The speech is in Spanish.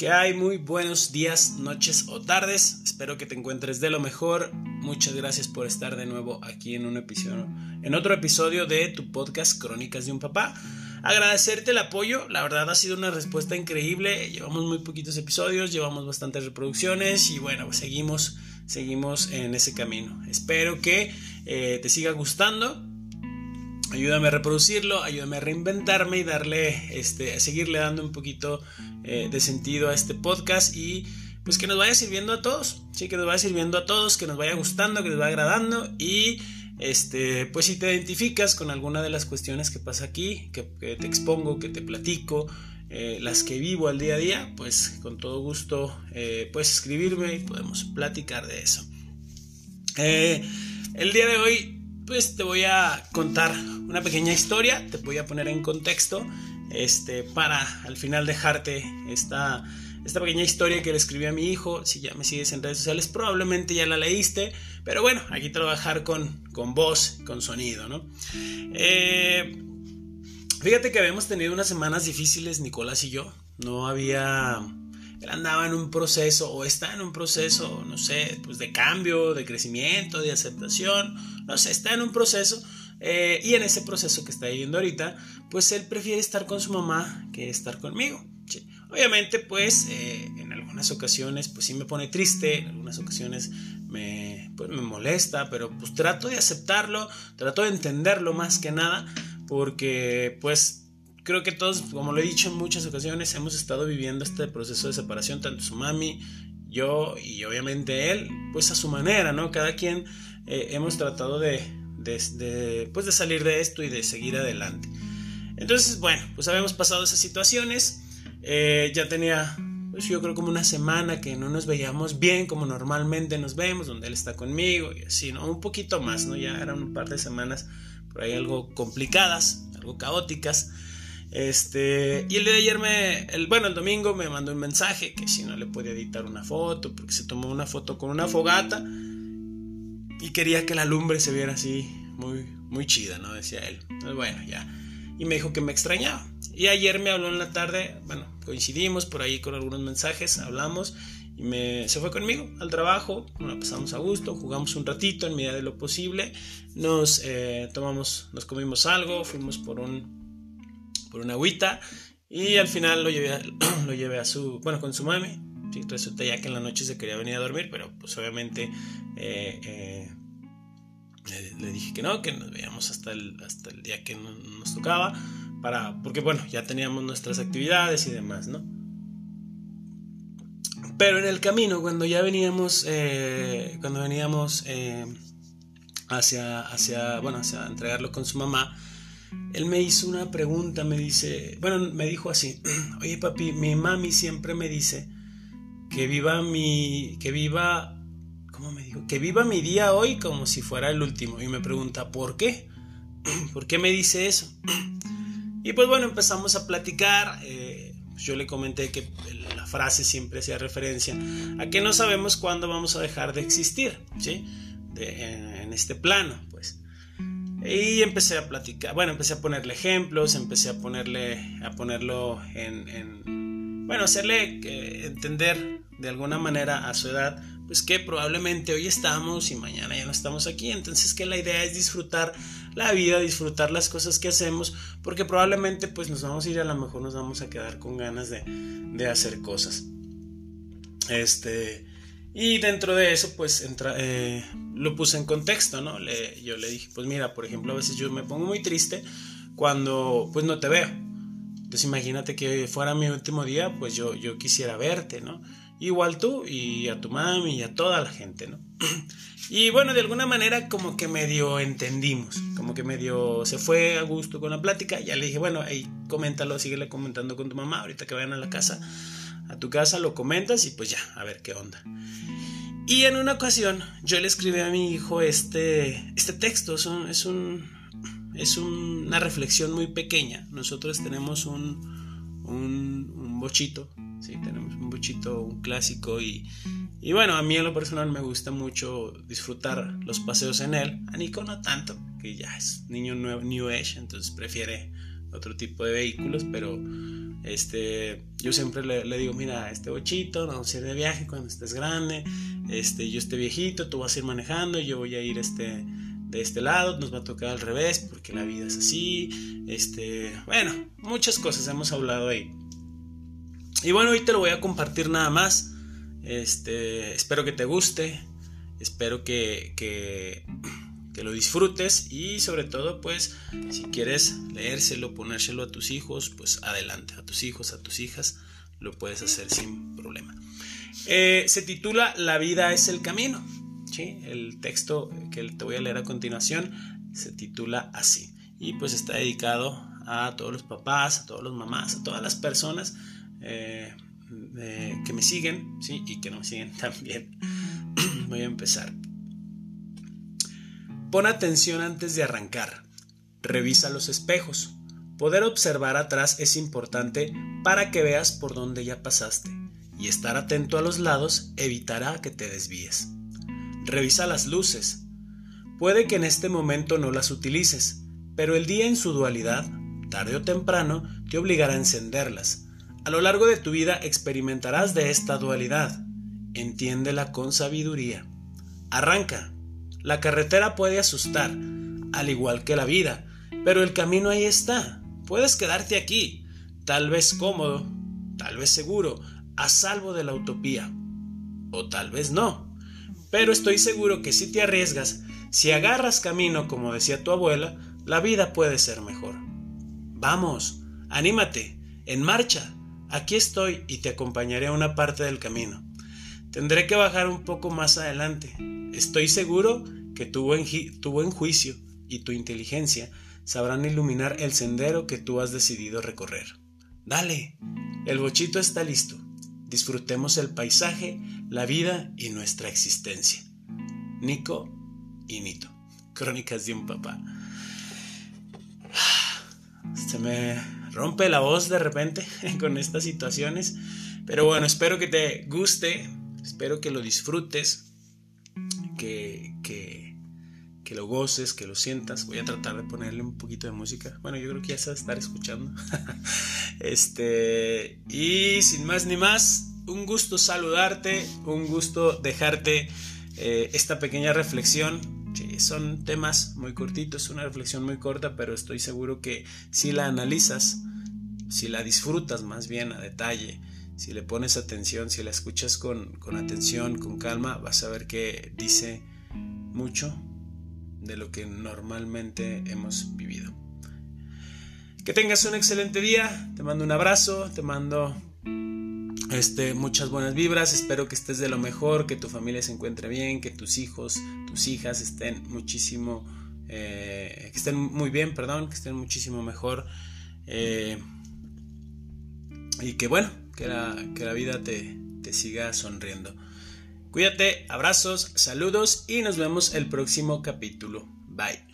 Que hay muy buenos días, noches o tardes. Espero que te encuentres de lo mejor. Muchas gracias por estar de nuevo aquí en un episodio, en otro episodio de tu podcast Crónicas de un papá. Agradecerte el apoyo, la verdad ha sido una respuesta increíble. Llevamos muy poquitos episodios, llevamos bastantes reproducciones y bueno, pues seguimos, seguimos en ese camino. Espero que eh, te siga gustando ayúdame a reproducirlo, ayúdame a reinventarme y darle, este, a seguirle dando un poquito eh, de sentido a este podcast y pues que nos vaya sirviendo a todos, sí, que nos vaya sirviendo a todos, que nos vaya gustando, que nos vaya agradando y este, pues si te identificas con alguna de las cuestiones que pasa aquí, que, te expongo, que te platico, eh, las que vivo al día a día, pues con todo gusto eh, puedes escribirme y podemos platicar de eso. el día de hoy pues te voy a contar una pequeña historia, te voy a poner en contexto, este, para al final dejarte esta, esta pequeña historia que le escribí a mi hijo. Si ya me sigues en redes sociales, probablemente ya la leíste, pero bueno, aquí te con, con voz, con sonido, ¿no? Eh, fíjate que habíamos tenido unas semanas difíciles, Nicolás y yo. No había él andaba en un proceso o está en un proceso, no sé, pues de cambio, de crecimiento, de aceptación, no sé, está en un proceso eh, y en ese proceso que está viviendo ahorita, pues él prefiere estar con su mamá que estar conmigo. Obviamente, pues eh, en algunas ocasiones, pues sí me pone triste, en algunas ocasiones me, pues, me molesta, pero pues trato de aceptarlo, trato de entenderlo más que nada, porque pues creo que todos, como lo he dicho en muchas ocasiones, hemos estado viviendo este proceso de separación, tanto su mami, yo y obviamente él, pues a su manera, ¿no? Cada quien eh, hemos tratado de, de, pues de salir de esto y de seguir adelante. Entonces, bueno, pues habíamos pasado esas situaciones, eh, ya tenía, pues yo creo como una semana que no nos veíamos bien como normalmente nos vemos, donde él está conmigo y así, ¿no? Un poquito más, ¿no? Ya eran un par de semanas por ahí algo complicadas, algo caóticas. Este, y el día de ayer me, el, bueno, el domingo me mandó un mensaje que si no le podía editar una foto, porque se tomó una foto con una fogata y quería que la lumbre se viera así, muy, muy chida, ¿no? Decía él. Pues bueno, ya. Y me dijo que me extrañaba. Y ayer me habló en la tarde, bueno, coincidimos por ahí con algunos mensajes, hablamos y me, se fue conmigo al trabajo, pasamos a gusto, jugamos un ratito en medida de lo posible, nos eh, tomamos, nos comimos algo, fuimos por un por una agüita y al final lo llevé a, lo llevé a su, bueno, con su mami. Sí, resulta ya que en la noche se quería venir a dormir, pero pues obviamente eh, eh, le, dije que no, que nos veíamos hasta el, hasta el día que nos tocaba, para, porque bueno, ya teníamos nuestras actividades y demás, ¿no? Pero en el camino, cuando ya veníamos, eh, cuando veníamos hacia, hacia, bueno, hacia entregarlo con su mamá, él me hizo una pregunta, me dice, bueno, me dijo así, oye papi, mi mami siempre me dice que viva mi, que viva, ¿cómo me dijo? Que viva mi día hoy como si fuera el último. Y me pregunta, ¿por qué? ¿Por qué me dice eso? Y pues bueno, empezamos a platicar. Eh, yo le comenté que la frase siempre hacía referencia a que no sabemos cuándo vamos a dejar de existir, ¿sí? en este plano, pues. Y empecé a platicar, bueno, empecé a ponerle ejemplos, empecé a ponerle, a ponerlo en, bueno, hacerle eh, entender de alguna manera a su edad, pues que probablemente hoy estamos y mañana ya no estamos aquí, entonces que la idea es disfrutar la vida, disfrutar las cosas que hacemos, porque probablemente pues nos vamos a ir, a lo mejor nos vamos a quedar con ganas de, de hacer cosas. Este, y dentro de eso, pues entra, eh, lo puse en contexto, ¿no? Le, yo le dije, pues mira, por ejemplo, a veces yo me pongo muy triste cuando pues no te veo. Entonces imagínate que fuera mi último día, pues yo, yo quisiera verte, ¿no? Igual tú y a tu mami y a toda la gente, ¿no? Y bueno, de alguna manera como que medio entendimos, como que medio se fue a gusto con la plática. Ya le dije, bueno, ahí coméntalo, síguele comentando con tu mamá ahorita que vayan a la casa a tu casa, lo comentas y pues ya, a ver qué onda. Y en una ocasión yo le escribí a mi hijo este, este texto, es, es, un, es una reflexión muy pequeña. Nosotros tenemos un, un, bochito, ¿sí? tenemos un bochito, un clásico y, y bueno, a mí en lo personal me gusta mucho disfrutar los paseos en él. A Nico no tanto, que ya es niño nuevo, New Age, entonces prefiere otro tipo de vehículos, pero este, yo siempre le, digo, mira, este bochito, vamos a ir de viaje cuando estés grande, este, yo esté viejito, tú vas a ir manejando, yo voy a ir este, de este lado, nos va a tocar al revés, porque la vida es así, este, bueno, muchas cosas hemos hablado ahí. Y bueno, hoy te lo voy a compartir nada más, este, espero que te guste, espero que, que que lo disfrutes y sobre todo pues si quieres leérselo, ponérselo a tus hijos, pues adelante, a tus hijos, a tus hijas, lo puedes hacer sin problema. Eh, se titula La vida es el camino. ¿sí? El texto que te voy a leer a continuación se titula así. Y pues está dedicado a todos los papás, a todos los mamás, a todas las personas eh, que me siguen ¿sí? y que no me siguen también. voy a empezar. Pon atención antes de arrancar. Revisa los espejos. Poder observar atrás es importante para que veas por dónde ya pasaste y estar atento a los lados evitará que te desvíes. Revisa las luces. Puede que en este momento no las utilices, pero el día en su dualidad, tarde o temprano, te obligará a encenderlas. A lo largo de tu vida experimentarás de esta dualidad. Entiéndela con sabiduría. Arranca, la carretera puede asustar, al igual que la vida, pero el camino ahí está. Puedes quedarte aquí, tal vez cómodo, tal vez seguro, a salvo de la utopía. O tal vez no. Pero estoy seguro que si te arriesgas, si agarras camino como decía tu abuela, la vida puede ser mejor. Vamos, anímate, en marcha. Aquí estoy y te acompañaré a una parte del camino. Tendré que bajar un poco más adelante. Estoy seguro que tu buen, juicio y tu inteligencia sabrán iluminar el sendero que tú has decidido recorrer. Dale, el bochito está listo. Disfrutemos el paisaje, la vida y nuestra existencia. Nico y Nito. Crónicas de un papá. Se me rompe la voz de repente con estas situaciones. Pero bueno, espero que te guste Espero que lo disfrutes, que, que, que, lo goces, que lo sientas. Voy a tratar de ponerle un poquito de música. Bueno, yo creo que ya se va a estar escuchando. este, y sin más ni más, un gusto saludarte, un gusto dejarte eh, esta pequeña reflexión. son temas muy cortitos, una reflexión muy corta, pero estoy seguro que si la analizas, si la disfrutas más bien a detalle, si le pones atención, si la escuchas con, atención, con calma, vas a ver que dice mucho de lo que normalmente hemos vivido. Que tengas un excelente día, te mando un abrazo, te mando este, muchas buenas vibras, espero que estés de lo mejor, que tu familia se encuentre bien, que tus hijos, tus hijas estén muchísimo, eh, que estén muy bien, perdón, que estén muchísimo mejor. Eh, y que bueno, que la, vida te, te siga sonriendo. Cuídate, abrazos, saludos y nos vemos el próximo capítulo. Bye.